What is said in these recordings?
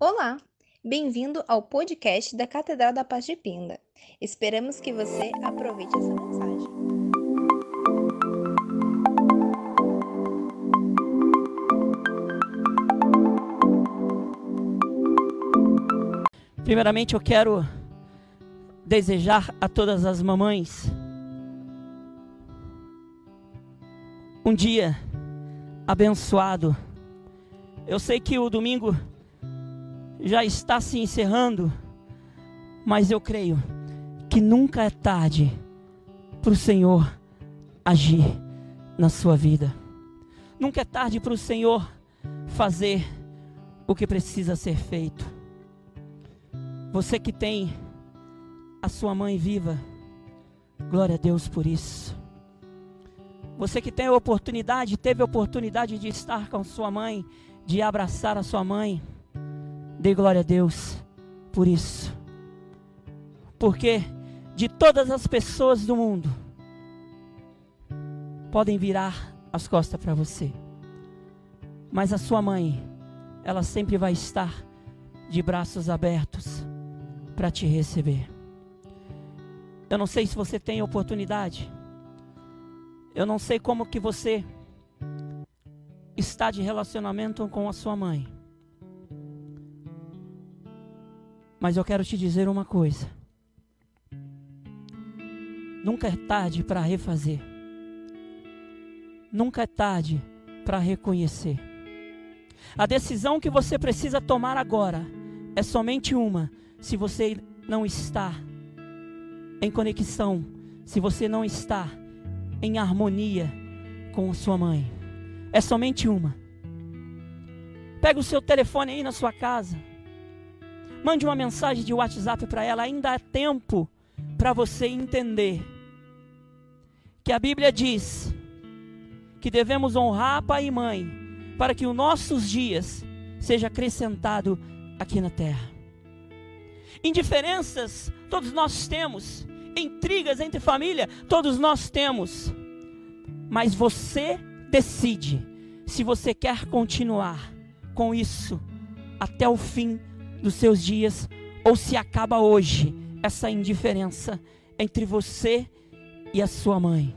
Olá, bem-vindo ao podcast da Catedral da Paz de Pinda. Esperamos que você aproveite essa mensagem. Primeiramente, eu quero desejar a todas as mamães um dia abençoado. Eu sei que o domingo já está se encerrando, mas eu creio que nunca é tarde para o Senhor agir na sua vida. Nunca é tarde para o Senhor fazer o que precisa ser feito. Você que tem a sua mãe viva, glória a Deus por isso. Você que tem a oportunidade, teve a oportunidade de estar com sua mãe, de abraçar a sua mãe, dê glória a Deus por isso. Porque de todas as pessoas do mundo, podem virar as costas para você, mas a sua mãe, ela sempre vai estar de braços abertos para te receber. Eu não sei se você tem oportunidade. Eu não sei como que você está de relacionamento com a sua mãe. Mas eu quero te dizer uma coisa. Nunca é tarde para refazer. Nunca é tarde para reconhecer. A decisão que você precisa tomar agora é somente uma. Se você não está em conexão, se você não está em harmonia com sua mãe, é somente uma. Pega o seu telefone aí na sua casa. Mande uma mensagem de WhatsApp para ela. Ainda há tempo para você entender que a Bíblia diz que devemos honrar pai e mãe para que os nossos dias seja acrescentado aqui na terra. Indiferenças todos nós temos, intrigas entre família todos nós temos. Mas você decide se você quer continuar com isso até o fim dos seus dias ou se acaba hoje essa indiferença entre você e a sua mãe.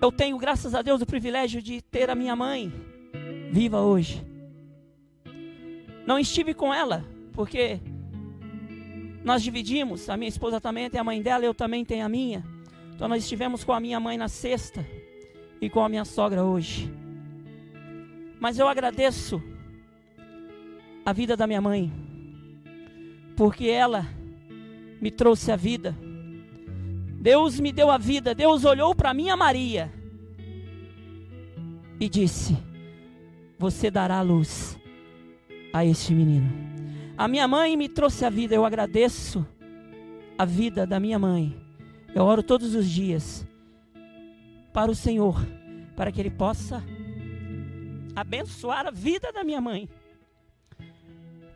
Eu tenho, graças a Deus, o privilégio de ter a minha mãe viva hoje. Não estive com ela, porque nós dividimos, a minha esposa também tem a mãe dela, eu também tenho a minha. Então nós estivemos com a minha mãe na sexta e com a minha sogra hoje. Mas eu agradeço a vida da minha mãe, porque ela me trouxe a vida. Deus me deu a vida, Deus olhou para minha Maria e disse: Você dará luz a este menino. A minha mãe me trouxe a vida, eu agradeço a vida da minha mãe. Eu oro todos os dias para o Senhor, para que Ele possa abençoar a vida da minha mãe.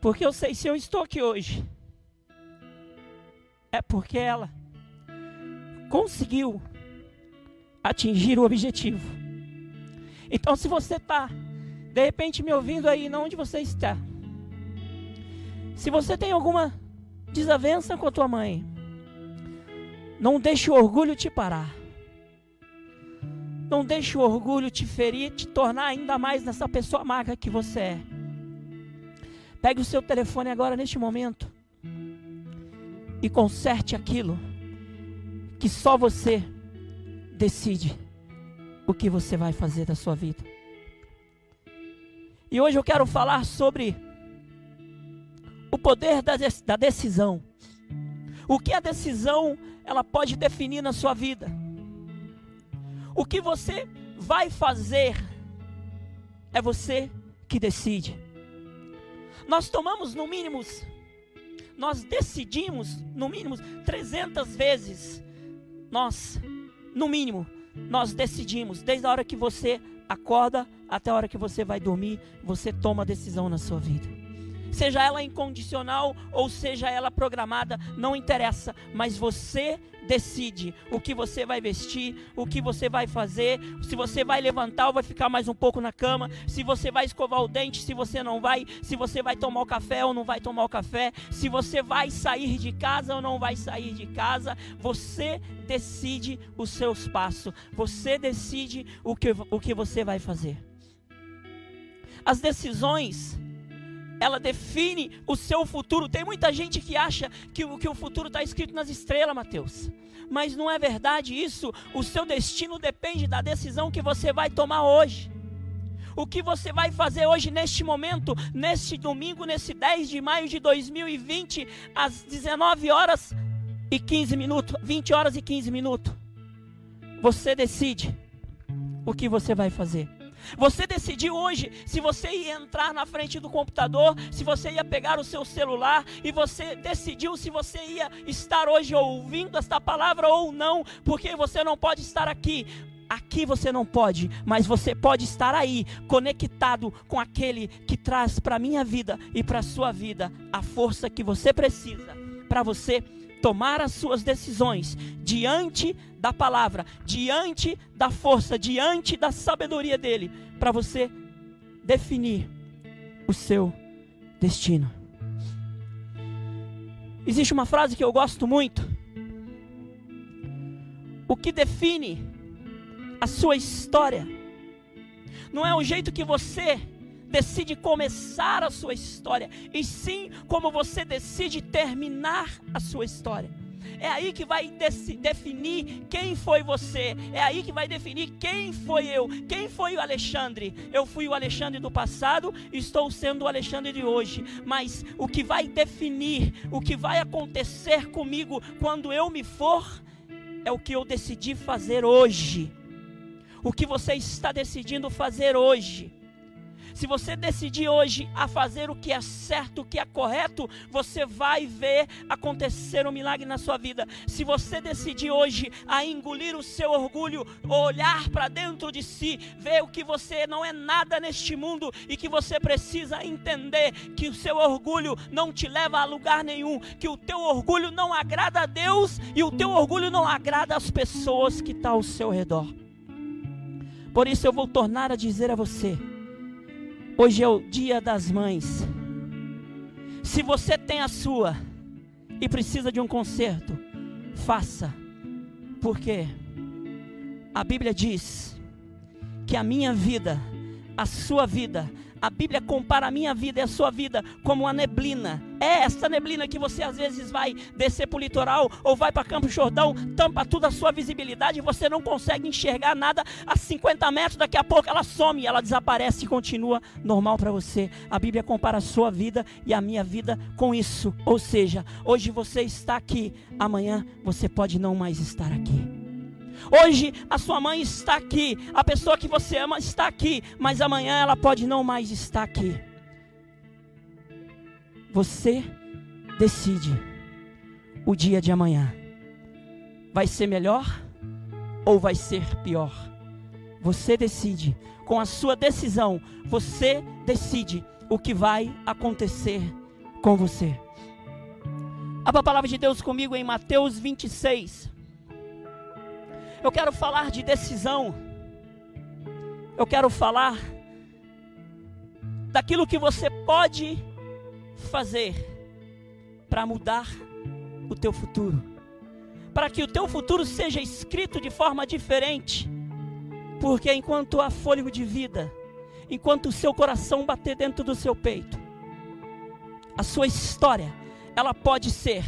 Porque eu sei se eu estou aqui hoje, é porque ela conseguiu atingir o objetivo. Então, se você está, de repente, me ouvindo aí, não onde você está, se você tem alguma desavença com a tua mãe, não deixe o orgulho te parar. Não deixe o orgulho te ferir, te tornar ainda mais nessa pessoa amarga que você é. Pegue o seu telefone agora neste momento e conserte aquilo que só você decide o que você vai fazer da sua vida. E hoje eu quero falar sobre o poder da, da decisão. O que a decisão ela pode definir na sua vida. O que você vai fazer é você que decide. Nós tomamos no mínimo, nós decidimos no mínimo 300 vezes. Nós, no mínimo, nós decidimos desde a hora que você acorda até a hora que você vai dormir, você toma decisão na sua vida. Seja ela incondicional ou seja ela programada, não interessa, mas você decide o que você vai vestir, o que você vai fazer, se você vai levantar ou vai ficar mais um pouco na cama, se você vai escovar o dente, se você não vai, se você vai tomar o café ou não vai tomar o café, se você vai sair de casa ou não vai sair de casa, você decide os seus passos, você decide o que, o que você vai fazer. As decisões ela define o seu futuro. Tem muita gente que acha que, que o futuro está escrito nas estrelas, Mateus. Mas não é verdade isso. O seu destino depende da decisão que você vai tomar hoje. O que você vai fazer hoje, neste momento, neste domingo, nesse 10 de maio de 2020, às 19 horas e 15 minutos, 20 horas e 15 minutos. Você decide o que você vai fazer. Você decidiu hoje se você ia entrar na frente do computador, se você ia pegar o seu celular e você decidiu se você ia estar hoje ouvindo esta palavra ou não, porque você não pode estar aqui. Aqui você não pode, mas você pode estar aí, conectado com aquele que traz para a minha vida e para a sua vida a força que você precisa para você tomar as suas decisões diante da palavra, diante da força, diante da sabedoria dele, para você definir o seu destino. Existe uma frase que eu gosto muito. O que define a sua história não é o jeito que você decide começar a sua história, e sim como você decide terminar a sua história. É aí que vai definir quem foi você. É aí que vai definir quem foi eu. Quem foi o Alexandre? Eu fui o Alexandre do passado, estou sendo o Alexandre de hoje. Mas o que vai definir, o que vai acontecer comigo quando eu me for, é o que eu decidi fazer hoje. O que você está decidindo fazer hoje. Se você decidir hoje a fazer o que é certo, o que é correto, você vai ver acontecer um milagre na sua vida. Se você decidir hoje a engolir o seu orgulho, olhar para dentro de si, ver o que você não é nada neste mundo e que você precisa entender que o seu orgulho não te leva a lugar nenhum, que o teu orgulho não agrada a Deus e o teu orgulho não agrada as pessoas que estão ao seu redor. Por isso eu vou tornar a dizer a você, Hoje é o dia das mães. Se você tem a sua e precisa de um conserto, faça. Porque a Bíblia diz que a minha vida, a sua vida, a Bíblia compara a minha vida e a sua vida como uma neblina. É essa neblina que você às vezes vai descer para o litoral ou vai para Campo Jordão, tampa tudo a sua visibilidade e você não consegue enxergar nada a 50 metros. Daqui a pouco ela some, ela desaparece e continua normal para você. A Bíblia compara a sua vida e a minha vida com isso. Ou seja, hoje você está aqui, amanhã você pode não mais estar aqui. Hoje a sua mãe está aqui, a pessoa que você ama está aqui, mas amanhã ela pode não mais estar aqui. Você decide o dia de amanhã. Vai ser melhor ou vai ser pior? Você decide. Com a sua decisão, você decide o que vai acontecer com você. Abra a palavra de Deus comigo em Mateus 26. Eu quero falar de decisão. Eu quero falar daquilo que você pode fazer para mudar o teu futuro. Para que o teu futuro seja escrito de forma diferente. Porque enquanto há fôlego de vida, enquanto o seu coração bater dentro do seu peito, a sua história, ela pode ser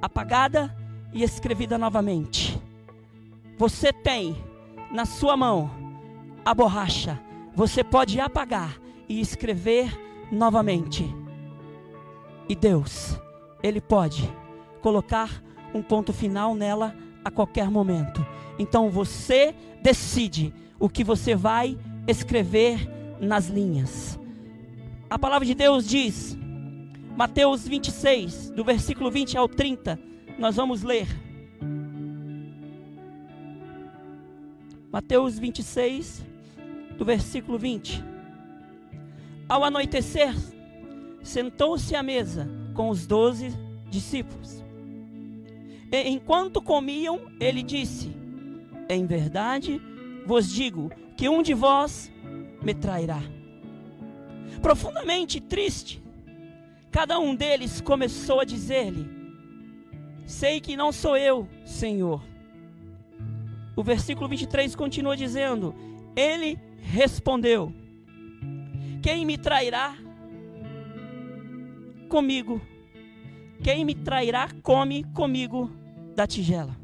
apagada e escrevida novamente. Você tem na sua mão a borracha. Você pode apagar e escrever novamente. E Deus, Ele pode colocar um ponto final nela a qualquer momento. Então você decide o que você vai escrever nas linhas. A palavra de Deus diz, Mateus 26, do versículo 20 ao 30, nós vamos ler. Mateus 26, do versículo 20. Ao anoitecer, sentou-se à mesa com os doze discípulos. E, enquanto comiam, ele disse: Em verdade vos digo que um de vós me trairá. Profundamente triste, cada um deles começou a dizer-lhe: Sei que não sou eu, Senhor. O versículo 23 continua dizendo: Ele respondeu: Quem me trairá? Comigo. Quem me trairá, come comigo da tigela.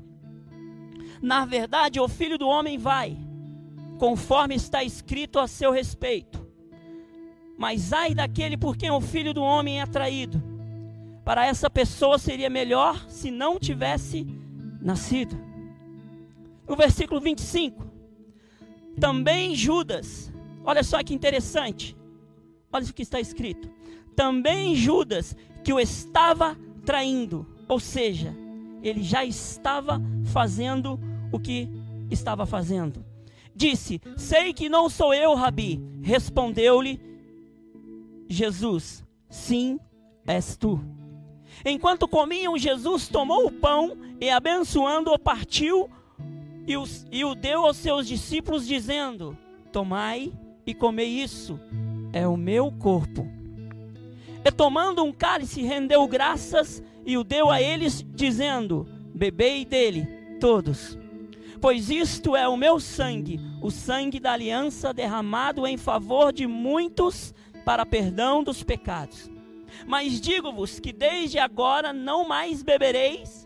Na verdade, o filho do homem vai, conforme está escrito a seu respeito. Mas ai daquele por quem o filho do homem é atraído. Para essa pessoa seria melhor se não tivesse nascido. No versículo 25, também Judas, olha só que interessante, olha o que está escrito. Também Judas, que o estava traindo, ou seja, ele já estava fazendo o que estava fazendo. Disse: Sei que não sou eu, Rabi. Respondeu-lhe Jesus: Sim, és tu. Enquanto comiam, Jesus tomou o pão e, abençoando-o, partiu e, os, e o deu aos seus discípulos, dizendo: Tomai e comei isso, é o meu corpo. E tomando um cálice, rendeu graças e o deu a eles, dizendo: Bebei dele, todos. Pois isto é o meu sangue, o sangue da aliança derramado em favor de muitos para perdão dos pecados. Mas digo-vos que desde agora não mais bebereis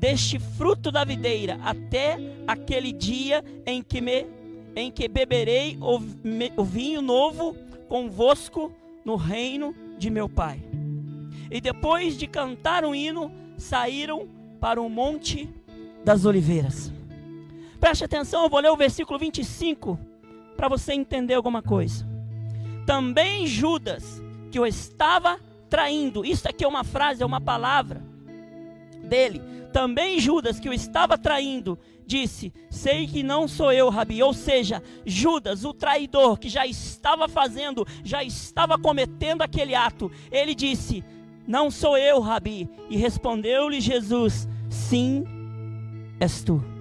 deste fruto da videira até aquele dia em que me em que beberei o, me, o vinho novo convosco no reino de meu Pai. E depois de cantar um hino, saíram para o monte das oliveiras. Preste atenção, eu vou ler o versículo 25 para você entender alguma coisa. Também Judas, que o estava traindo, isso aqui é uma frase, é uma palavra dele. Também Judas, que o estava traindo, disse: Sei que não sou eu, Rabi. Ou seja, Judas, o traidor, que já estava fazendo, já estava cometendo aquele ato, ele disse: Não sou eu, Rabi. E respondeu-lhe Jesus: Sim, és tu.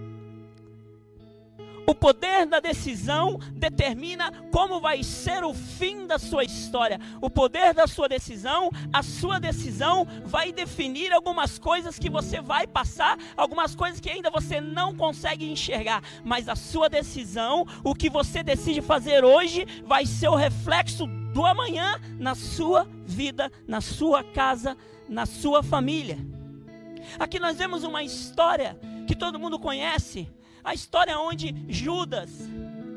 O poder da decisão determina como vai ser o fim da sua história. O poder da sua decisão, a sua decisão vai definir algumas coisas que você vai passar, algumas coisas que ainda você não consegue enxergar. Mas a sua decisão, o que você decide fazer hoje, vai ser o reflexo do amanhã na sua vida, na sua casa, na sua família. Aqui nós vemos uma história que todo mundo conhece a história onde Judas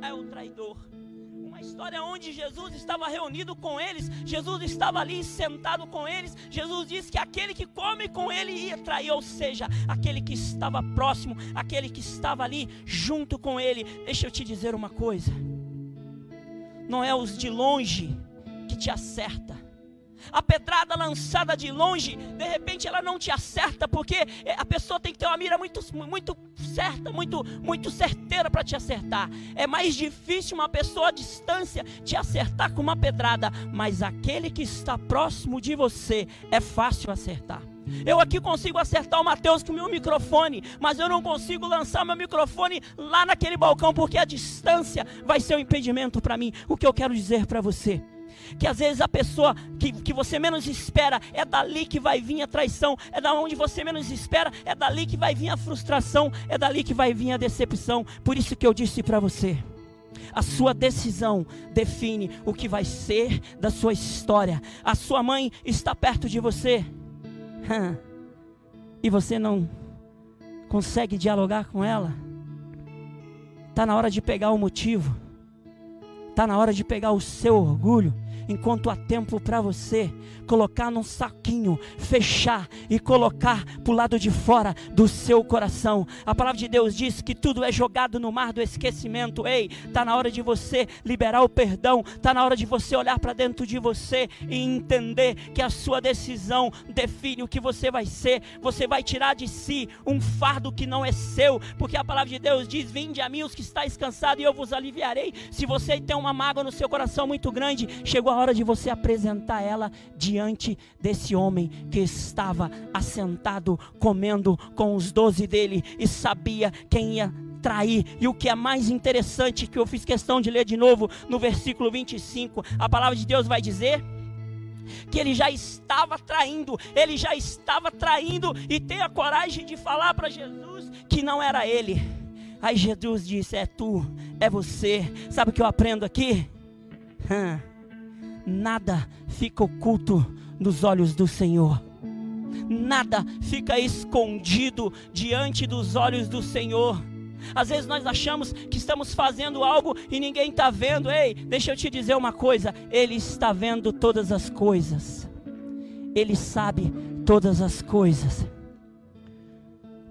é o traidor. Uma história onde Jesus estava reunido com eles, Jesus estava ali sentado com eles. Jesus disse que aquele que come com ele ia trair, ou seja, aquele que estava próximo, aquele que estava ali junto com ele. Deixa eu te dizer uma coisa: não é os de longe que te acerta a pedrada lançada de longe, de repente ela não te acerta, porque a pessoa tem que ter uma mira muito, muito certa, muito, muito certeira para te acertar. É mais difícil uma pessoa à distância te acertar com uma pedrada, mas aquele que está próximo de você é fácil acertar. Eu aqui consigo acertar o Mateus com o meu microfone, mas eu não consigo lançar meu microfone lá naquele balcão, porque a distância vai ser um impedimento para mim. O que eu quero dizer para você? Que às vezes a pessoa que, que você menos espera é dali que vai vir a traição, é da onde você menos espera, é dali que vai vir a frustração, é dali que vai vir a decepção. Por isso que eu disse para você. A sua decisão define o que vai ser da sua história. A sua mãe está perto de você e você não consegue dialogar com ela. Está na hora de pegar o motivo, está na hora de pegar o seu orgulho enquanto há tempo para você colocar num saquinho, fechar e colocar para o lado de fora do seu coração. A palavra de Deus diz que tudo é jogado no mar do esquecimento. Ei, está na hora de você liberar o perdão, está na hora de você olhar para dentro de você e entender que a sua decisão define o que você vai ser. Você vai tirar de si um fardo que não é seu, porque a palavra de Deus diz: Vinde a mim os que estáis cansados e eu vos aliviarei. Se você tem uma mágoa no seu coração muito grande, chegou a hora de você apresentar ela diante desse homem que estava assentado, comendo com os doze dele e sabia quem ia trair. E o que é mais interessante, que eu fiz questão de ler de novo no versículo 25, a palavra de Deus vai dizer que ele já estava traindo, ele já estava traindo e tem a coragem de falar para Jesus que não era ele. Aí Jesus disse: É tu, é você. Sabe o que eu aprendo aqui? Hum, nada fica oculto nos olhos do Senhor. Nada fica escondido diante dos olhos do Senhor. Às vezes nós achamos que estamos fazendo algo e ninguém está vendo. Ei, deixa eu te dizer uma coisa: Ele está vendo todas as coisas, Ele sabe todas as coisas.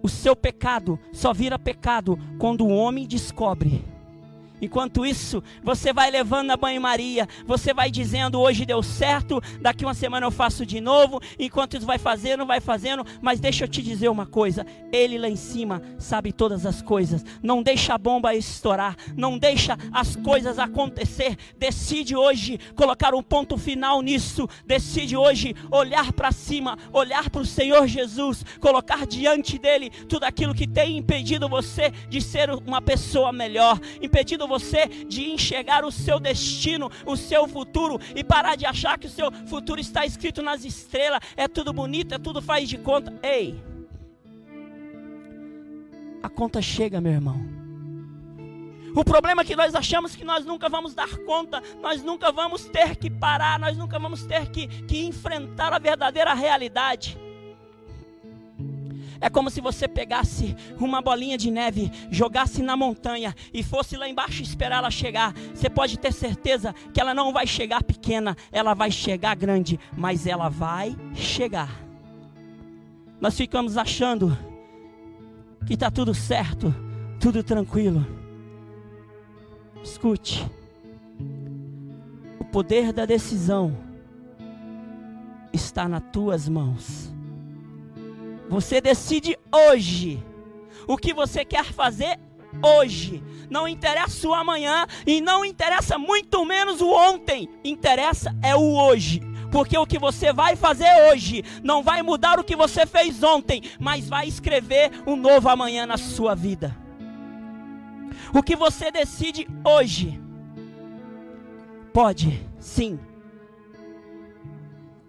O seu pecado só vira pecado quando o homem descobre Enquanto isso, você vai levando a banho-maria, você vai dizendo: hoje deu certo, daqui uma semana eu faço de novo. Enquanto isso vai fazendo, vai fazendo, mas deixa eu te dizer uma coisa: Ele lá em cima sabe todas as coisas. Não deixa a bomba estourar, não deixa as coisas acontecer. Decide hoje colocar um ponto final nisso. Decide hoje olhar para cima, olhar para o Senhor Jesus, colocar diante dele tudo aquilo que tem impedido você de ser uma pessoa melhor, impedido você de enxergar o seu destino, o seu futuro e parar de achar que o seu futuro está escrito nas estrelas, é tudo bonito, é tudo faz de conta. Ei, a conta chega, meu irmão. O problema é que nós achamos que nós nunca vamos dar conta, nós nunca vamos ter que parar, nós nunca vamos ter que, que enfrentar a verdadeira realidade. É como se você pegasse uma bolinha de neve, jogasse na montanha e fosse lá embaixo esperar ela chegar. Você pode ter certeza que ela não vai chegar pequena, ela vai chegar grande, mas ela vai chegar. Nós ficamos achando que está tudo certo, tudo tranquilo. Escute, o poder da decisão está nas tuas mãos. Você decide hoje o que você quer fazer hoje. Não interessa o amanhã e não interessa muito menos o ontem. Interessa é o hoje. Porque o que você vai fazer hoje não vai mudar o que você fez ontem, mas vai escrever um novo amanhã na sua vida. O que você decide hoje pode, sim,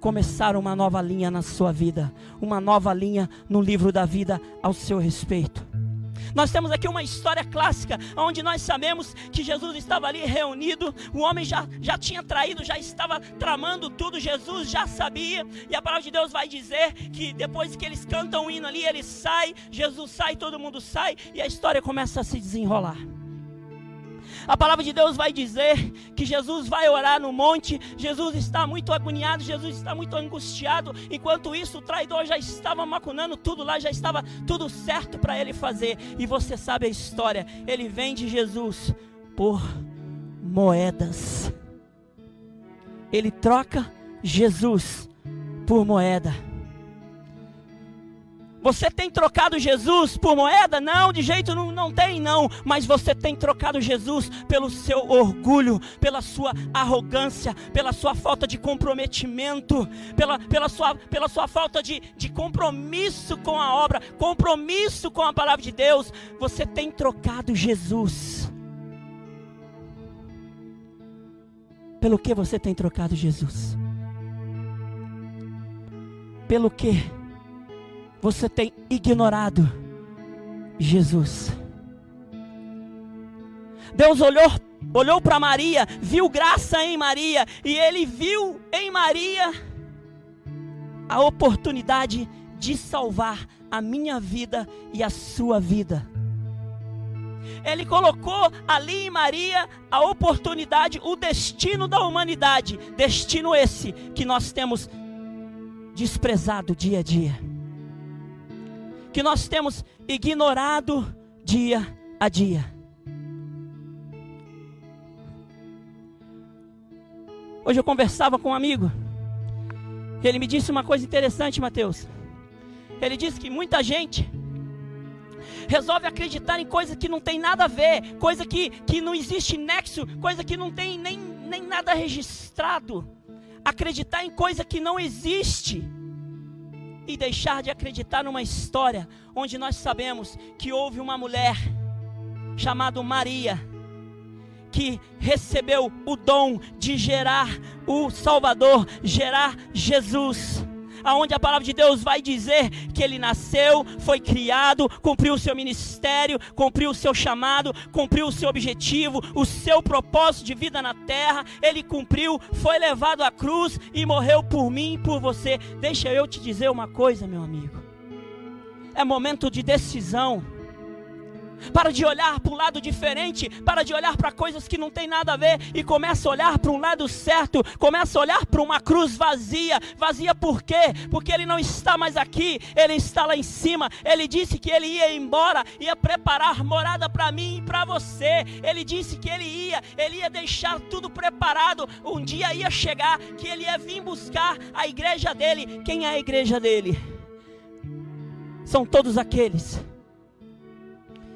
começar uma nova linha na sua vida, uma nova linha no livro da vida ao seu respeito. Nós temos aqui uma história clássica, onde nós sabemos que Jesus estava ali reunido, o homem já, já tinha traído, já estava tramando tudo, Jesus já sabia, e a palavra de Deus vai dizer que depois que eles cantam o hino ali, ele sai, Jesus sai, todo mundo sai, e a história começa a se desenrolar. A palavra de Deus vai dizer que Jesus vai orar no monte, Jesus está muito agoniado, Jesus está muito angustiado. Enquanto isso, o traidor já estava macunando tudo lá, já estava tudo certo para ele fazer. E você sabe a história: ele vende Jesus por moedas. Ele troca Jesus por moeda. Você tem trocado Jesus por moeda? Não, de jeito não, não tem, não. Mas você tem trocado Jesus pelo seu orgulho, pela sua arrogância, pela sua falta de comprometimento, pela, pela, sua, pela sua falta de, de compromisso com a obra, compromisso com a palavra de Deus. Você tem trocado Jesus. Pelo que você tem trocado Jesus? Pelo que? Você tem ignorado Jesus. Deus olhou, olhou para Maria, viu graça em Maria, e ele viu em Maria a oportunidade de salvar a minha vida e a sua vida. Ele colocou ali em Maria a oportunidade, o destino da humanidade, destino esse que nós temos desprezado dia a dia que nós temos ignorado dia a dia. Hoje eu conversava com um amigo. Ele me disse uma coisa interessante, Mateus. Ele disse que muita gente resolve acreditar em coisa que não tem nada a ver, coisa que, que não existe nexo, coisa que não tem nem nem nada registrado, acreditar em coisa que não existe e deixar de acreditar numa história onde nós sabemos que houve uma mulher chamada Maria que recebeu o dom de gerar o Salvador, gerar Jesus aonde a palavra de Deus vai dizer que ele nasceu, foi criado, cumpriu o seu ministério, cumpriu o seu chamado, cumpriu o seu objetivo, o seu propósito de vida na terra, ele cumpriu, foi levado à cruz e morreu por mim e por você. Deixa eu te dizer uma coisa, meu amigo. É momento de decisão para de olhar para um lado diferente, para de olhar para coisas que não tem nada a ver e começa a olhar para um lado certo, começa a olhar para uma cruz vazia. Vazia por quê? Porque ele não está mais aqui, ele está lá em cima. Ele disse que ele ia embora, ia preparar morada para mim e para você. Ele disse que ele ia, ele ia deixar tudo preparado. Um dia ia chegar que ele ia vir buscar a igreja dele. Quem é a igreja dele? São todos aqueles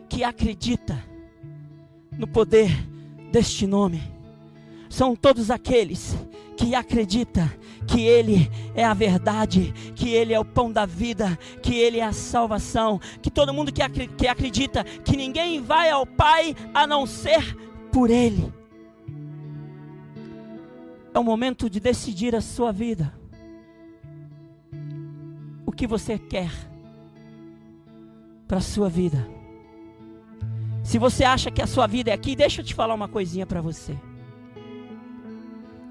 que acredita no poder deste nome. São todos aqueles que acredita que ele é a verdade, que ele é o pão da vida, que ele é a salvação, que todo mundo que, que acredita que ninguém vai ao Pai a não ser por ele. É o momento de decidir a sua vida. O que você quer para a sua vida? Se você acha que a sua vida é aqui, deixa eu te falar uma coisinha para você.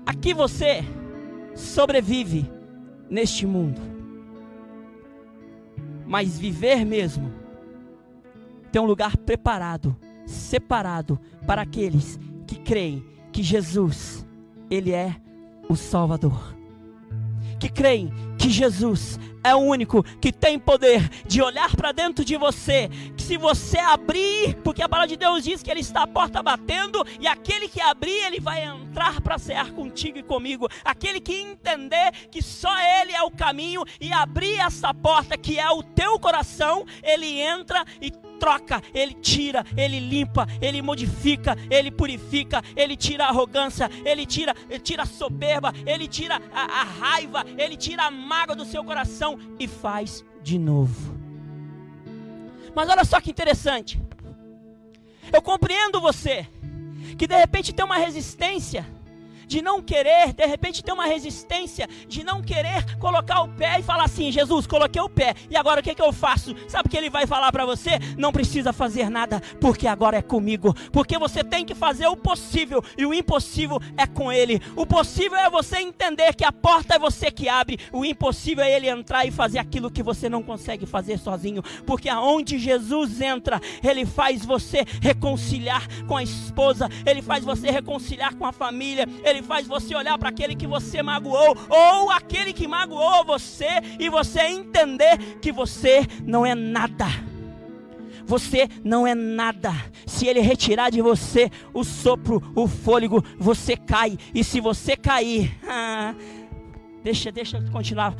Aqui você sobrevive neste mundo. Mas viver mesmo tem um lugar preparado, separado para aqueles que creem que Jesus, ele é o Salvador. Que creem que Jesus é o único que tem poder de olhar para dentro de você. Que se você abrir, porque a palavra de Deus diz que Ele está à porta batendo, e aquele que abrir, Ele vai entrar para cear contigo e comigo. Aquele que entender que só Ele é o caminho e abrir essa porta que é o teu coração, Ele entra e troca, ele tira, ele limpa, ele modifica, ele purifica, ele tira a arrogância, ele tira, ele tira a soberba, ele tira a, a raiva, ele tira a mágoa do seu coração e faz de novo. Mas olha só que interessante. Eu compreendo você que de repente tem uma resistência de não querer, de repente ter uma resistência, de não querer colocar o pé e falar assim: Jesus, coloquei o pé, e agora o que, que eu faço? Sabe o que ele vai falar para você? Não precisa fazer nada, porque agora é comigo, porque você tem que fazer o possível e o impossível é com ele. O possível é você entender que a porta é você que abre, o impossível é ele entrar e fazer aquilo que você não consegue fazer sozinho, porque aonde Jesus entra, ele faz você reconciliar com a esposa, ele faz você reconciliar com a família, ele ele faz você olhar para aquele que você magoou, ou aquele que magoou você, e você entender que você não é nada. Você não é nada. Se ele retirar de você o sopro, o fôlego, você cai. E se você cair, ah, deixa, deixa eu continuar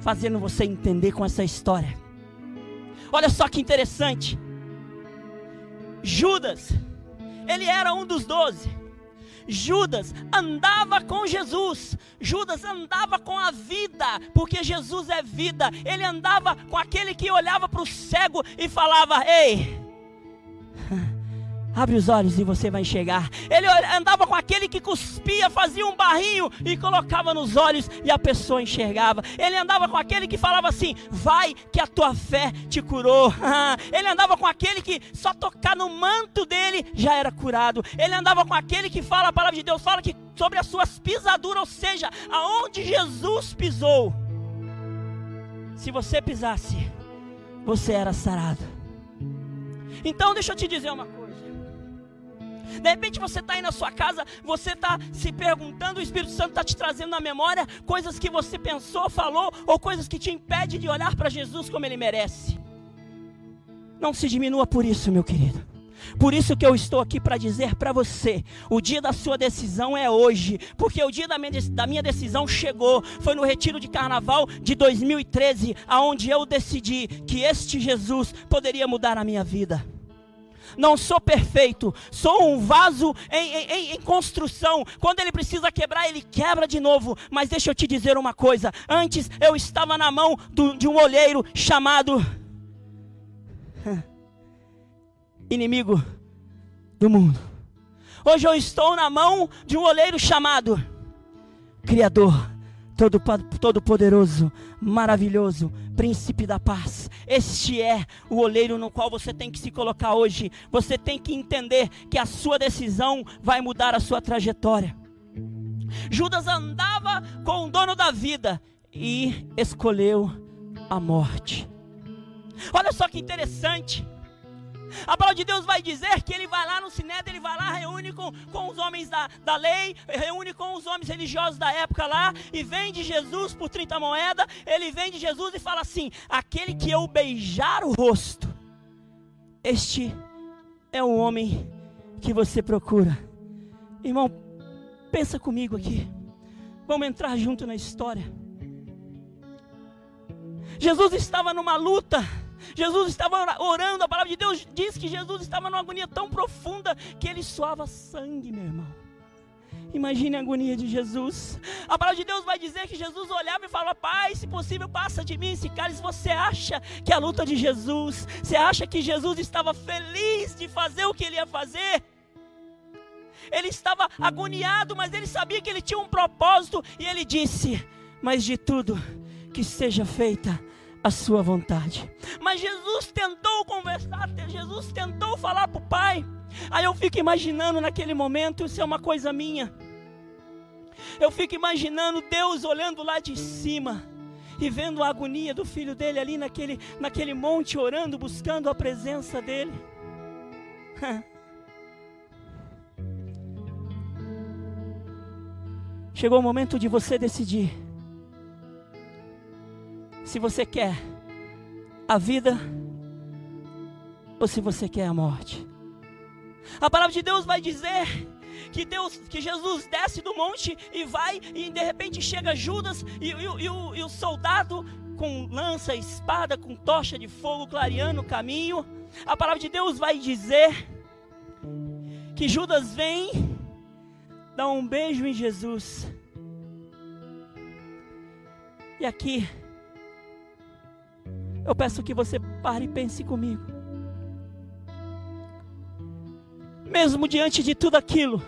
fazendo você entender com essa história. Olha só que interessante. Judas, ele era um dos doze. Judas andava com Jesus, Judas andava com a vida, porque Jesus é vida. Ele andava com aquele que olhava para o cego e falava: Ei, Abre os olhos e você vai enxergar. Ele andava com aquele que cuspia, fazia um barrinho e colocava nos olhos e a pessoa enxergava. Ele andava com aquele que falava assim: Vai, que a tua fé te curou. Ele andava com aquele que só tocar no manto dele já era curado. Ele andava com aquele que fala, a palavra de Deus fala que sobre as suas pisaduras, ou seja, aonde Jesus pisou. Se você pisasse, você era sarado. Então, deixa eu te dizer uma coisa. De repente você está aí na sua casa, você está se perguntando, o Espírito Santo está te trazendo na memória coisas que você pensou, falou, ou coisas que te impedem de olhar para Jesus como Ele merece. Não se diminua por isso, meu querido. Por isso que eu estou aqui para dizer para você: o dia da sua decisão é hoje, porque o dia da minha, da minha decisão chegou. Foi no retiro de carnaval de 2013, aonde eu decidi que este Jesus poderia mudar a minha vida não sou perfeito, sou um vaso em, em, em, construção. Quando ele precisa quebrar, ele quebra de novo. Mas deixa eu te dizer uma coisa: antes eu estava na mão do, de um olheiro chamado inimigo do mundo. Hoje eu estou na mão de um olheiro chamado Criador, Todo-Poderoso, maravilhoso, Príncipe da Paz. Este é o oleiro no qual você tem que se colocar hoje. Você tem que entender que a sua decisão vai mudar a sua trajetória. Judas andava com o dono da vida e escolheu a morte. Olha só que interessante. A palavra de Deus vai dizer que ele vai lá no Sinédrio, ele vai lá, reúne com, com os homens da, da lei, reúne com os homens religiosos da época lá, e vende Jesus por 30 moedas. Ele vende Jesus e fala assim: aquele que eu beijar o rosto, este é o homem que você procura. Irmão, pensa comigo aqui. Vamos entrar junto na história. Jesus estava numa luta Jesus estava orando, a palavra de Deus diz que Jesus estava numa agonia tão profunda que ele suava sangue, meu irmão. Imagine a agonia de Jesus. A palavra de Deus vai dizer que Jesus olhava e falava: Pai, se possível, passa de mim esse cálice. Você acha que a luta de Jesus, você acha que Jesus estava feliz de fazer o que ele ia fazer? Ele estava agoniado, mas ele sabia que ele tinha um propósito e ele disse: Mas de tudo que seja feita a sua vontade. Mas Jesus tentou conversar, Jesus tentou falar para o Pai. Aí eu fico imaginando naquele momento, isso é uma coisa minha. Eu fico imaginando Deus olhando lá de cima e vendo a agonia do filho dele ali naquele, naquele monte, orando, buscando a presença dele. Chegou o momento de você decidir se você quer a vida ou se você quer a morte. A palavra de Deus vai dizer que Deus, que Jesus desce do monte e vai e de repente chega Judas e, e, e, o, e o soldado com lança, espada, com tocha de fogo clareando o caminho. A palavra de Deus vai dizer que Judas vem, dá um beijo em Jesus. E aqui eu peço que você pare e pense comigo. Mesmo diante de tudo aquilo,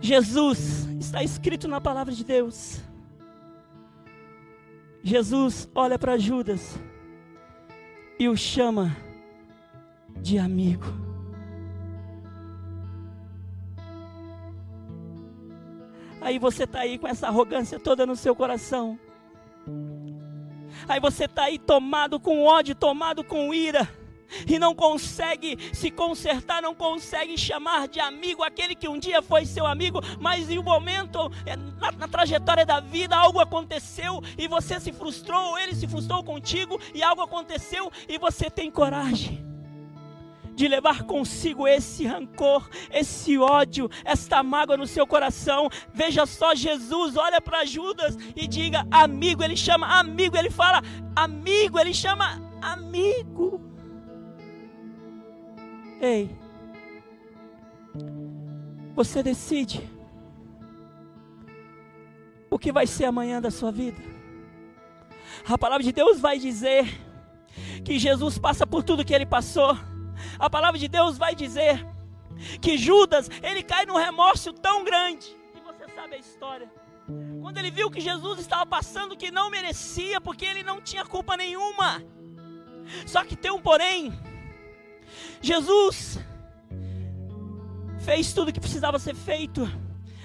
Jesus está escrito na palavra de Deus. Jesus olha para Judas e o chama de amigo. Aí você está aí com essa arrogância toda no seu coração. Aí você está aí tomado com ódio, tomado com ira e não consegue se consertar, não consegue chamar de amigo aquele que um dia foi seu amigo, mas em um momento, é, na, na, trajetória da vida, algo aconteceu e você se frustrou, ou ele se frustrou contigo e algo aconteceu e você tem coragem de levar consigo esse rancor, esse ódio, esta mágoa no seu coração. Veja só, Jesus olha para Judas e diga: amigo, ele chama amigo, ele fala amigo, ele chama amigo. Ei, você decide o que vai ser amanhã da sua vida. A palavra de Deus vai dizer que Jesus passa por tudo que ele passou a palavra de Deus vai dizer que Judas, ele cai num remorso tão grande. E você sabe a história. Quando ele viu que Jesus estava passando que não merecia, porque ele não tinha culpa nenhuma. Só que tem um porém. Jesus fez tudo o que precisava ser feito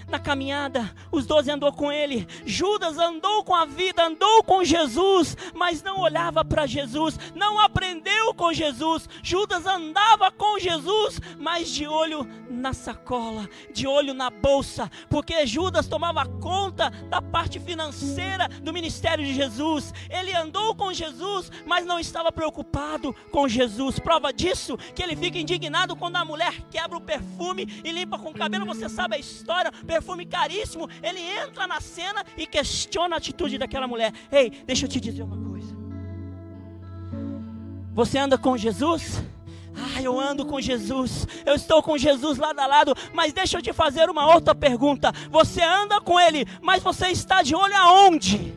na caminhada, os doze andou com ele. Judas andou com a vida, andou com Jesus, mas não olhava para Jesus, não aprendeu com Jesus. Judas andava com Jesus, mas de olho na sacola, de olho na bolsa, porque Judas tomava conta da parte financeira do ministério de Jesus. Ele andou com Jesus, mas não estava preocupado com Jesus. Prova disso que ele fica indignado quando a mulher quebra o perfume e limpa com o cabelo. Você sabe a história perfume caríssimo, ele entra na cena e questiona a atitude daquela mulher. Ei, deixa eu te dizer uma coisa. Você anda com Jesus? Ah, eu ando com Jesus, eu estou com Jesus lado a lado, mas deixa eu te fazer uma outra pergunta. Você anda com Ele, mas você está de olho aonde?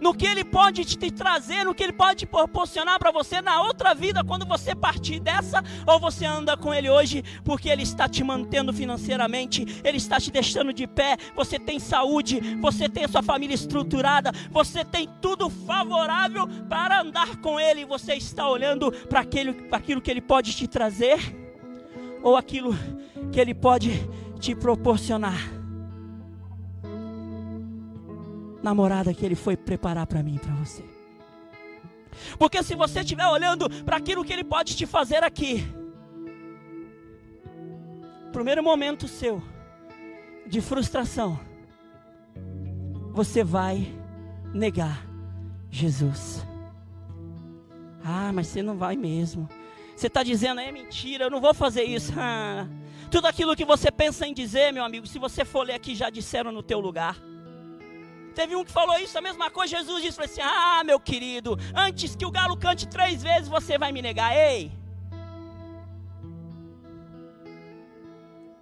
No que Ele pode te trazer, no que Ele pode te proporcionar para você na outra vida, quando você partir dessa, ou você anda com Ele hoje, porque Ele está te mantendo financeiramente, Ele está te deixando de pé, você tem saúde, você tem a sua família estruturada, você tem tudo favorável para andar com Ele, você está olhando para aquilo que Ele pode te trazer, ou aquilo que Ele pode te proporcionar namorada que Ele foi preparar para mim e para você. Porque se você estiver olhando para aquilo que Ele pode te fazer aqui, primeiro momento seu de frustração, você vai negar Jesus. Ah, mas você não vai mesmo. Você está dizendo, é mentira, eu não vou fazer isso. Ah, tudo aquilo que você pensa em dizer, meu amigo, se você for ler aqui, já disseram no teu lugar. Teve um que falou isso, a mesma coisa. Jesus disse assim: Ah, meu querido, antes que o galo cante três vezes, você vai me negar. Ei!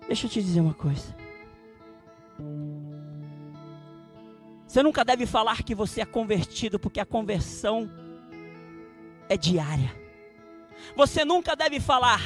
Deixa eu te dizer uma coisa. Você nunca deve falar que você é convertido, porque a conversão é diária. Você nunca deve falar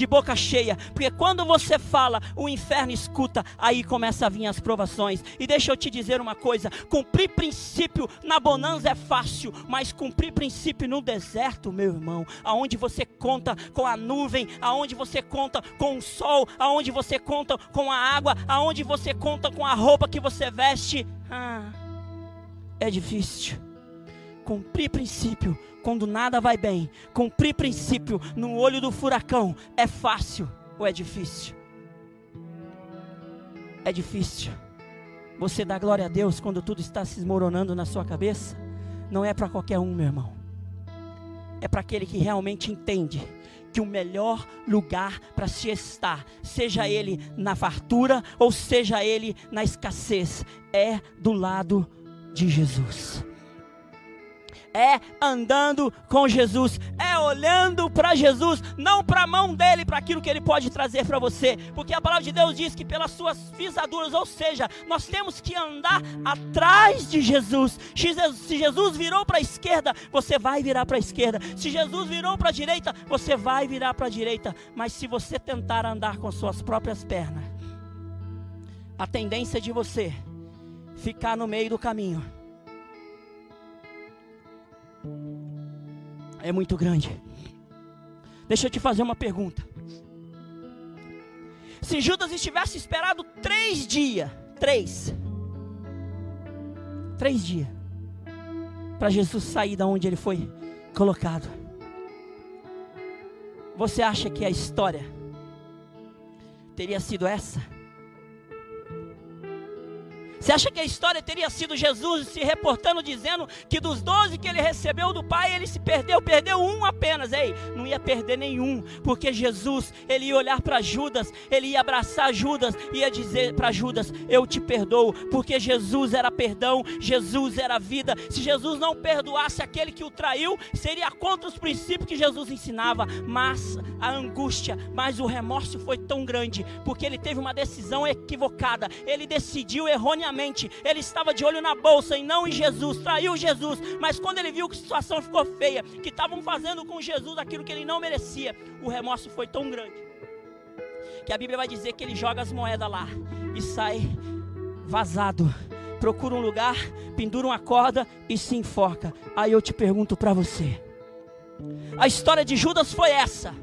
de boca cheia, porque quando você fala, o inferno escuta, aí começa a vir as provações. E deixa eu te dizer uma coisa: cumprir princípio na bonança é fácil, mas cumprir princípio no deserto, meu irmão, aonde você conta com a nuvem, aonde você conta com o sol, aonde você conta com a água, aonde você conta com a roupa que você veste, ah, é difícil. Cumprir princípio quando nada vai bem, cumprir princípio no olho do furacão é fácil ou é difícil? É difícil. Você dá glória a Deus quando tudo está se esmoronando na sua cabeça? Não é para qualquer um, meu irmão. É para aquele que realmente entende que o melhor lugar para se estar, seja ele na fartura ou seja ele na escassez, é do lado de Jesus é andando com Jesus, é olhando para Jesus, não para a mão dele, para aquilo que ele pode trazer para você, porque a palavra de Deus diz que pelas suas pisaduras, ou seja, nós temos que andar atrás de Jesus. Se Jesus virou para a esquerda, você vai virar para a esquerda. Se Jesus virou para a direita, você vai virar para a direita. Mas se você tentar andar com suas próprias pernas, a tendência de você ficar no meio do caminho é muito grande. Deixa eu te fazer uma pergunta. Se Judas estivesse esperado três dias, três, três dias, para Jesus sair da onde ele foi colocado, você acha que a história teria sido essa? Você acha que a história teria sido Jesus se reportando, dizendo que dos doze que ele recebeu do Pai, ele se perdeu, perdeu um apenas? Ei, não ia perder nenhum, porque Jesus, ele ia olhar para Judas, ele ia abraçar Judas, ia dizer para Judas: Eu te perdoo, porque Jesus era perdão, Jesus era vida. Se Jesus não perdoasse aquele que o traiu, seria contra os princípios que Jesus ensinava, mas a angústia, mas o remorso foi tão grande, porque ele teve uma decisão equivocada, ele decidiu erroneamente ele estava de olho na bolsa e não em Jesus, traiu Jesus, mas quando ele viu que a situação ficou feia, que estavam fazendo com Jesus aquilo que ele não merecia, o remorso foi tão grande, que a Bíblia vai dizer que ele joga as moedas lá e sai vazado. Procura um lugar, pendura uma corda e se enforca. Aí eu te pergunto para você: a história de Judas foi essa?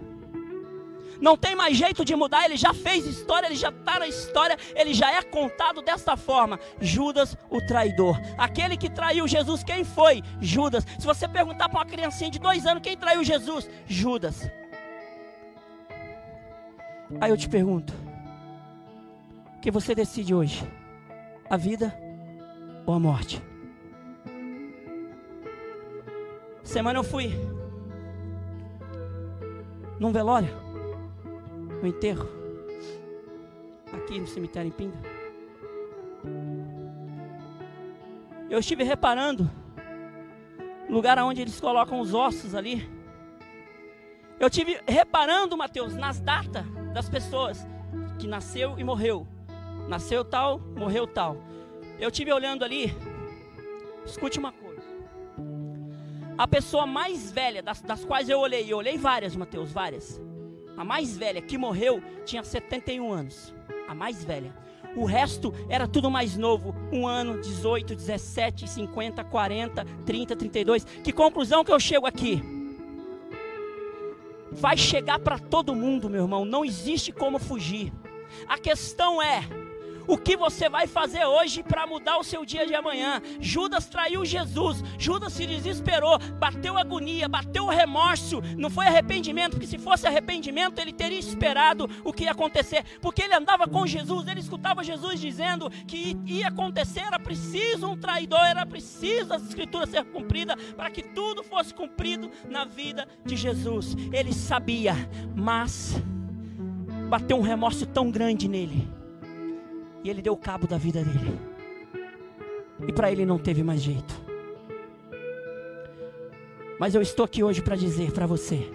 Não tem mais jeito de mudar, ele já fez história, ele já está na história, ele já é contado desta forma. Judas, o traidor, aquele que traiu Jesus, quem foi? Judas. Se você perguntar para uma criancinha de dois anos quem traiu Jesus, Judas. Aí eu te pergunto: o que você decide hoje? A vida ou a morte? Semana eu fui num velório no enterro, aqui no cemitério em Pinda. Eu estive reparando, lugar onde eles colocam os ossos ali. Eu tive reparando, Mateus, nas datas das pessoas que nasceu e morreu. Nasceu tal, morreu tal. Eu tive olhando ali. Escute uma coisa. A pessoa mais velha das, das quais eu olhei, eu olhei várias, Mateus, várias. A mais velha que morreu tinha 71 anos. A mais velha. O resto era tudo mais novo. Um ano, 18, 17, 50, 40, 30, 32. Que conclusão que eu chego aqui? Vai chegar para todo mundo, meu irmão. Não existe como fugir. A questão é o que você vai fazer hoje para mudar o seu dia de amanhã? Judas traiu Jesus, Judas se desesperou, bateu agonia, bateu remorso, não foi arrependimento, porque se fosse arrependimento ele teria esperado o que ia acontecer, porque ele andava com Jesus, ele escutava Jesus dizendo que ia acontecer, era preciso um traidor, era preciso as escrituras ser cumpridas para que tudo fosse cumprido na vida de Jesus. Ele sabia, mas bateu um remorso tão grande nele ele deu cabo da vida dele. E para ele não teve mais jeito. Mas eu estou aqui hoje para dizer para você: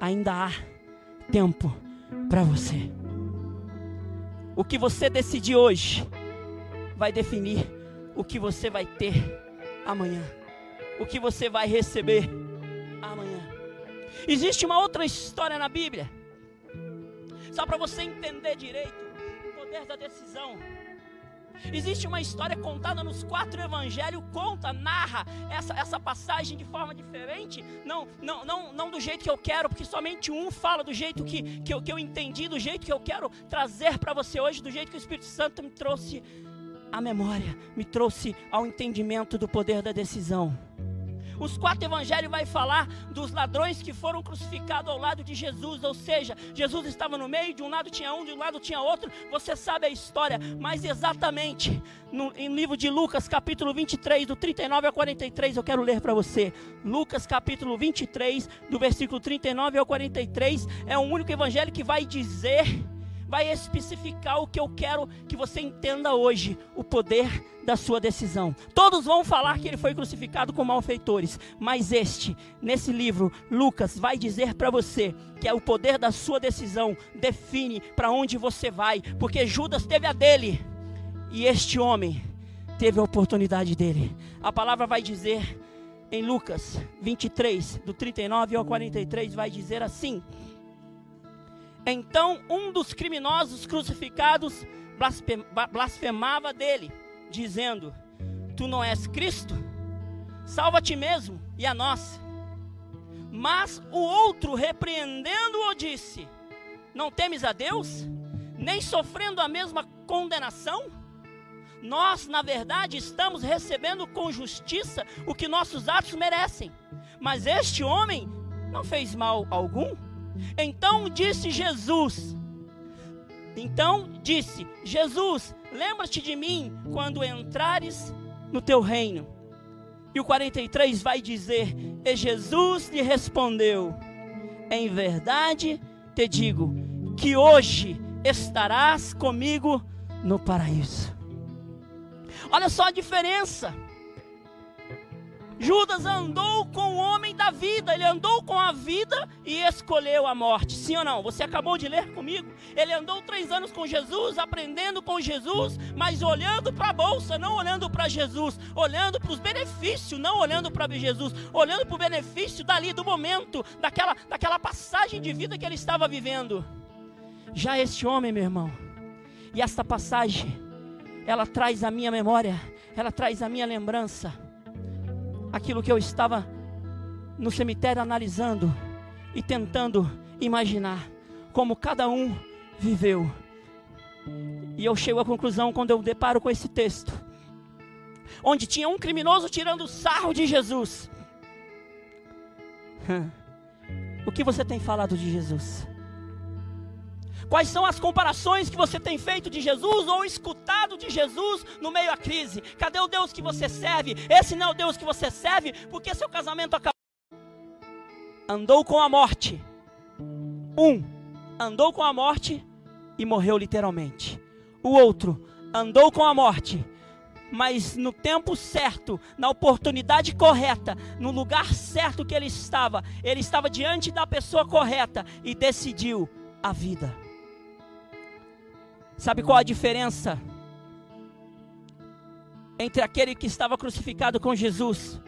ainda há tempo para você. O que você decidir hoje vai definir o que você vai ter amanhã. O que você vai receber amanhã. Existe uma outra história na Bíblia. Só para você entender direito poder da decisão. Existe uma história contada nos quatro evangelhos, conta, narra essa, essa passagem de forma diferente, não, não, não, não do jeito que eu quero, porque somente um fala do jeito que, que, eu, que eu entendi, do jeito que eu quero trazer para você hoje, do jeito que o Espírito Santo me trouxe à memória, me trouxe ao entendimento do poder da decisão. Os quatro evangelhos vai falar dos ladrões que foram crucificados ao lado de Jesus, ou seja, Jesus estava no meio, de um lado tinha um, de um lado tinha outro. Você sabe a história, mas exatamente no em livro de Lucas, capítulo 23, do 39 ao 43, eu quero ler para você. Lucas, capítulo 23, do versículo 39 ao 43, é o único evangelho que vai dizer vai especificar o que eu quero que você entenda hoje: o poder da sua decisão. Todos vão falar que ele foi crucificado com malfeitores, mas este, nesse livro, Lucas, vai dizer para você que é o poder da sua decisão define para onde você vai, porque Judas teve a dele e este homem teve a oportunidade dele. A palavra vai dizer em Lucas 23, do 39 ao 43, vai dizer assim. Então um dos criminosos crucificados blasfemava dele, dizendo: Tu não és Cristo? Salva ti mesmo e a nós. Mas o outro, repreendendo-o, disse: Não temes a Deus, nem sofrendo a mesma condenação? Nós, na verdade, estamos recebendo com justiça o que nossos atos merecem. Mas este homem não fez mal algum. Então disse Jesus: Então disse Jesus: Lembra-te de mim quando entrares no teu reino. E o 43 vai dizer: E Jesus lhe respondeu: Em verdade te digo que hoje estarás comigo no paraíso. Olha só a diferença. Judas andou com o homem da vida, ele andou com a vida e escolheu a morte. Sim ou não? Você acabou de ler comigo? Ele andou três anos com Jesus, aprendendo com Jesus, mas olhando para a bolsa, não olhando para Jesus, olhando para os benefícios, não olhando para Jesus, olhando para o benefício dali, do momento, daquela, daquela passagem de vida que ele estava vivendo. Já este homem, meu irmão, e esta passagem, ela traz a minha memória, ela traz a minha lembrança aquilo que eu estava no cemitério analisando e tentando imaginar como cada um viveu. E eu chego à conclusão quando eu deparo com esse texto, onde tinha um criminoso tirando sarro de Jesus. O que você tem falado de Jesus? Quais são as comparações que você tem feito de Jesus ou escutado de Jesus no meio à crise? Cadê o Deus que você serve? Esse não é o Deus que você serve, porque seu casamento acabou. Andou com a morte. Um andou com a morte e morreu literalmente. O outro andou com a morte, mas no tempo certo, na oportunidade correta, no lugar certo que ele estava, ele estava diante da pessoa correta e decidiu a vida. Sabe qual a diferença entre aquele que estava crucificado com Jesus,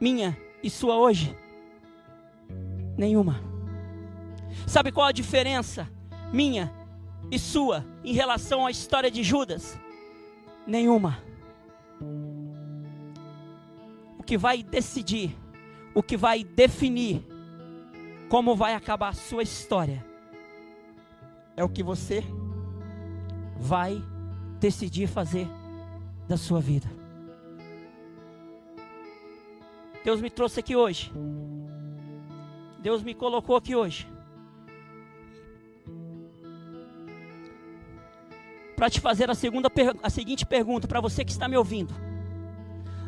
minha e sua hoje? Nenhuma. Sabe qual a diferença minha e sua em relação à história de Judas? Nenhuma. O que vai decidir, o que vai definir como vai acabar a sua história é o que você vai decidir fazer da sua vida. Deus me trouxe aqui hoje. Deus me colocou aqui hoje para te fazer a, segunda, a seguinte pergunta para você que está me ouvindo.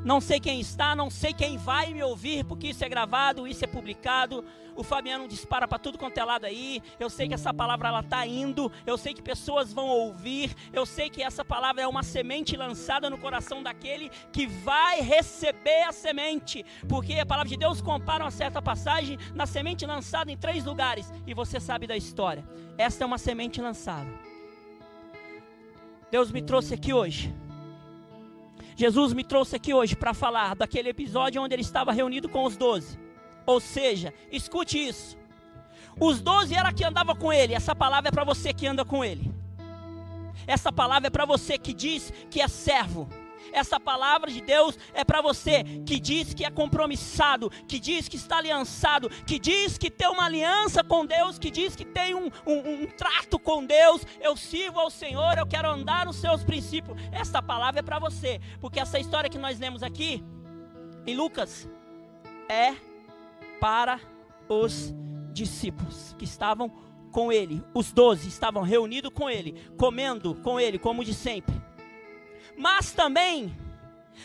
Não sei quem está, não sei quem vai me ouvir, porque isso é gravado, isso é publicado. O Fabiano dispara para tudo quanto é lado aí. Eu sei que essa palavra ela está indo. Eu sei que pessoas vão ouvir. Eu sei que essa palavra é uma semente lançada no coração daquele que vai receber a semente. Porque a palavra de Deus compara uma certa passagem na semente lançada em três lugares. E você sabe da história. Esta é uma semente lançada. Deus me trouxe aqui hoje. Jesus me trouxe aqui hoje para falar daquele episódio onde ele estava reunido com os doze. Ou seja, escute isso. Os doze era que andava com ele. Essa palavra é para você que anda com ele. Essa palavra é para você que diz que é servo. Essa palavra de Deus é para você que diz que é compromissado, que diz que está aliançado, que diz que tem uma aliança com Deus, que diz que tem um, um, um trato com Deus. Eu sirvo ao Senhor, eu quero andar nos seus princípios. Essa palavra é para você, porque essa história que nós lemos aqui em Lucas é para os discípulos que estavam com ele. Os doze estavam reunidos com ele, comendo com ele, como de sempre. Mas também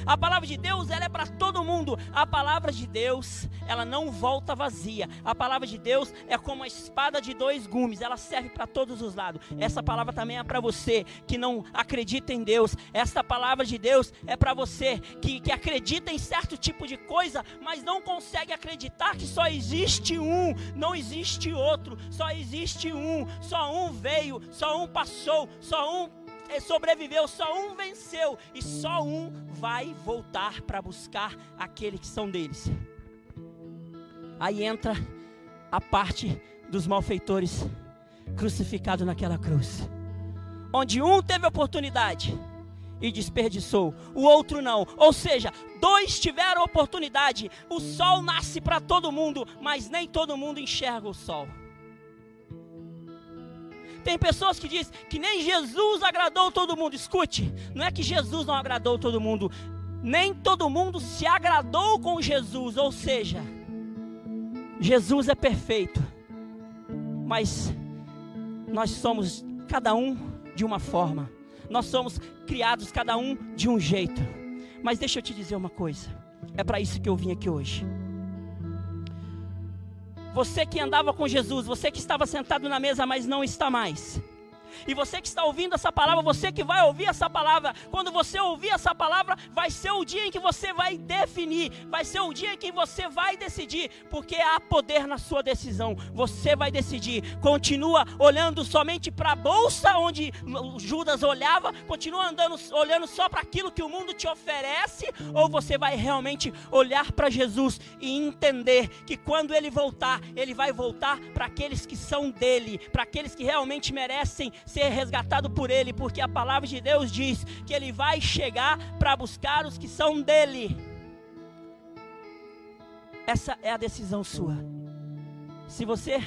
a palavra de Deus, ela é para todo mundo. A palavra de Deus, ela não volta vazia. A palavra de Deus é como a espada de dois gumes, ela serve para todos os lados. Essa palavra também é para você que não acredita em Deus. Essa palavra de Deus é para você que, que acredita em certo tipo de coisa, mas não consegue acreditar que só existe um, não existe outro, só existe um, só um veio, só um passou, só um sobreviveu, só um venceu e só um vai voltar para buscar aqueles que são deles. Aí entra a parte dos malfeitores crucificados naquela cruz, onde um teve oportunidade e desperdiçou, o outro não. Ou seja, dois tiveram oportunidade. O sol nasce para todo mundo, mas nem todo mundo enxerga o sol. Tem pessoas que dizem que nem Jesus agradou todo mundo. Escute, não é que Jesus não agradou todo mundo, nem todo mundo se agradou com Jesus. Ou seja, Jesus é perfeito, mas nós somos cada um de uma forma, nós somos criados cada um de um jeito. Mas deixa eu te dizer uma coisa, é para isso que eu vim aqui hoje. Você que andava com Jesus, você que estava sentado na mesa, mas não está mais. E você que está ouvindo essa palavra, você que vai ouvir essa palavra, quando você ouvir essa palavra, vai ser o dia em que você vai definir, vai ser o dia em que você vai decidir, porque há poder na sua decisão. Você vai decidir. Continua olhando somente para a bolsa onde Judas olhava, continua andando olhando só para aquilo que o mundo te oferece, ou você vai realmente olhar para Jesus e entender que quando ele voltar, ele vai voltar para aqueles que são dele, para aqueles que realmente merecem ser resgatado por Ele, porque a palavra de Deus diz que Ele vai chegar para buscar os que são dele. Essa é a decisão sua. Se você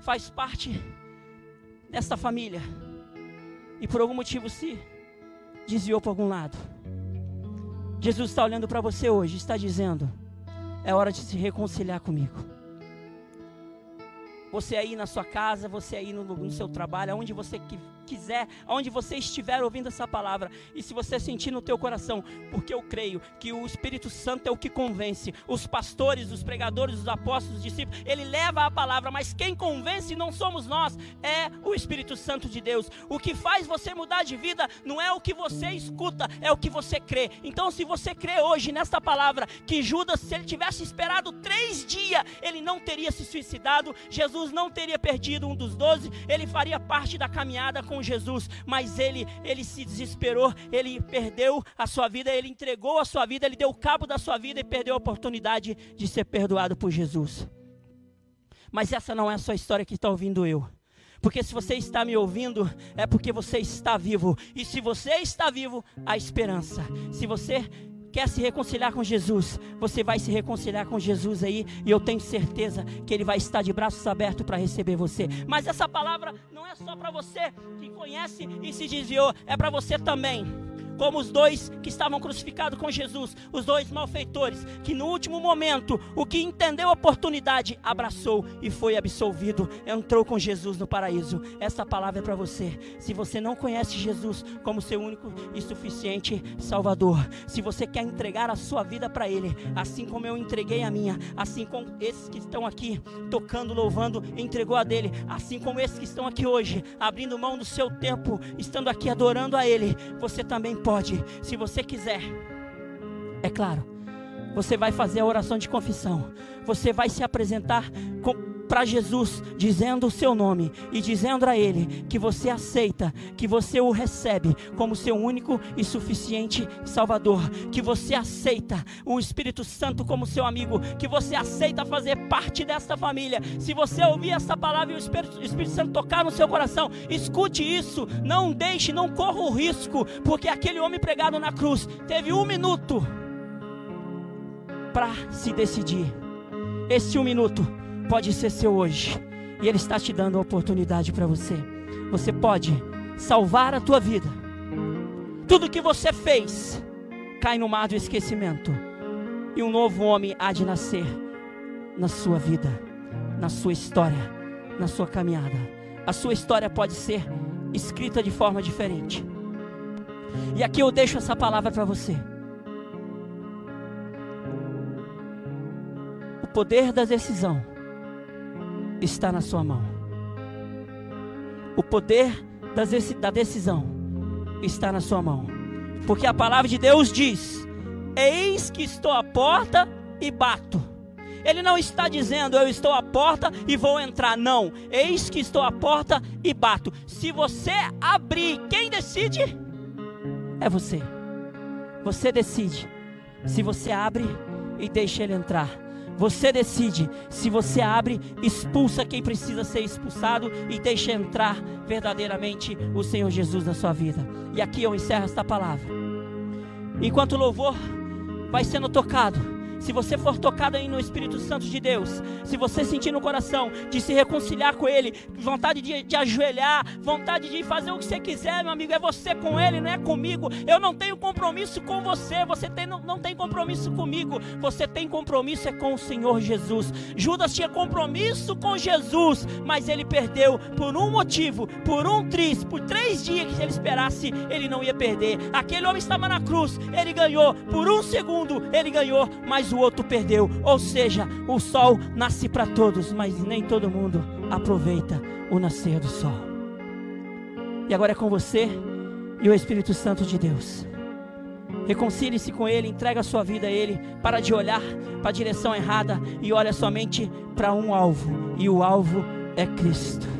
faz parte desta família e por algum motivo se desviou para algum lado, Jesus está olhando para você hoje, está dizendo: é hora de se reconciliar comigo. Você aí na sua casa, você aí no, no seu trabalho, aonde você que quiser, aonde você estiver ouvindo essa palavra, e se você sentir no teu coração, porque eu creio que o Espírito Santo é o que convence, os pastores, os pregadores, os apóstolos, os discípulos, ele leva a palavra, mas quem convence não somos nós, é o Espírito Santo de Deus. O que faz você mudar de vida não é o que você escuta, é o que você crê. Então, se você crê hoje nesta palavra, que Judas, se ele tivesse esperado três dias, ele não teria se suicidado, Jesus não teria perdido um dos doze, ele faria parte da caminhada com Jesus, mas ele, ele se desesperou, ele perdeu a sua vida, ele entregou a sua vida, ele deu cabo da sua vida e perdeu a oportunidade de ser perdoado por Jesus. Mas essa não é a sua história que está ouvindo eu. Porque se você está me ouvindo, é porque você está vivo. E se você está vivo, há esperança. Se você quer se reconciliar com Jesus, você vai se reconciliar com Jesus aí, e eu tenho certeza que Ele vai estar de braços abertos para receber você. Mas essa palavra não é só para você que conhece e se desviou, é para você também como os dois que estavam crucificados com Jesus, os dois malfeitores, que no último momento, o que entendeu a oportunidade, abraçou e foi absolvido, entrou com Jesus no paraíso. Essa palavra é para você. Se você não conhece Jesus como seu único e suficiente Salvador, se você quer entregar a sua vida para Ele, assim como eu entreguei a minha, assim como esses que estão aqui tocando, louvando, entregou a dele, assim como esses que estão aqui hoje, abrindo mão do seu tempo, estando aqui adorando a Ele, você também pode, se você quiser. É claro, você vai fazer a oração de confissão. Você vai se apresentar para Jesus, dizendo o seu nome e dizendo a Ele que você aceita, que você o recebe como seu único e suficiente Salvador, que você aceita o Espírito Santo como seu amigo, que você aceita fazer parte desta família. Se você ouvir essa palavra e o Espírito, o Espírito Santo tocar no seu coração, escute isso, não deixe, não corra o risco, porque aquele homem pregado na cruz teve um minuto para se decidir. Esse um minuto pode ser seu hoje. E Ele está te dando a oportunidade para você. Você pode salvar a tua vida. Tudo que você fez cai no mar do esquecimento. E um novo homem há de nascer na sua vida, na sua história, na sua caminhada. A sua história pode ser escrita de forma diferente. E aqui eu deixo essa palavra para você. O poder da decisão está na sua mão. O poder da decisão está na sua mão. Porque a palavra de Deus diz: Eis que estou à porta e bato. Ele não está dizendo eu estou à porta e vou entrar, não. Eis que estou à porta e bato. Se você abrir, quem decide? É você. Você decide. Se você abre e deixa ele entrar você decide. Se você abre, expulsa quem precisa ser expulsado e deixa entrar verdadeiramente o Senhor Jesus na sua vida. E aqui eu encerro esta palavra. Enquanto o louvor vai sendo tocado, se você for tocado aí no Espírito Santo de Deus, se você sentir no coração de se reconciliar com Ele, vontade de, de ajoelhar, vontade de fazer o que você quiser, meu amigo, é você com Ele, não é comigo. Eu não tenho compromisso com você, você tem, não, não tem compromisso comigo, você tem compromisso é com o Senhor Jesus. Judas tinha compromisso com Jesus, mas ele perdeu por um motivo, por um triz, por três dias que ele esperasse, ele não ia perder. Aquele homem estava na cruz, ele ganhou, por um segundo ele ganhou, mas mas o outro perdeu. Ou seja, o sol nasce para todos, mas nem todo mundo aproveita o nascer do sol. E agora é com você e o Espírito Santo de Deus. Reconcilie-se com Ele, entrega a sua vida a Ele, para de olhar para a direção errada e olha somente para um alvo, e o alvo é Cristo.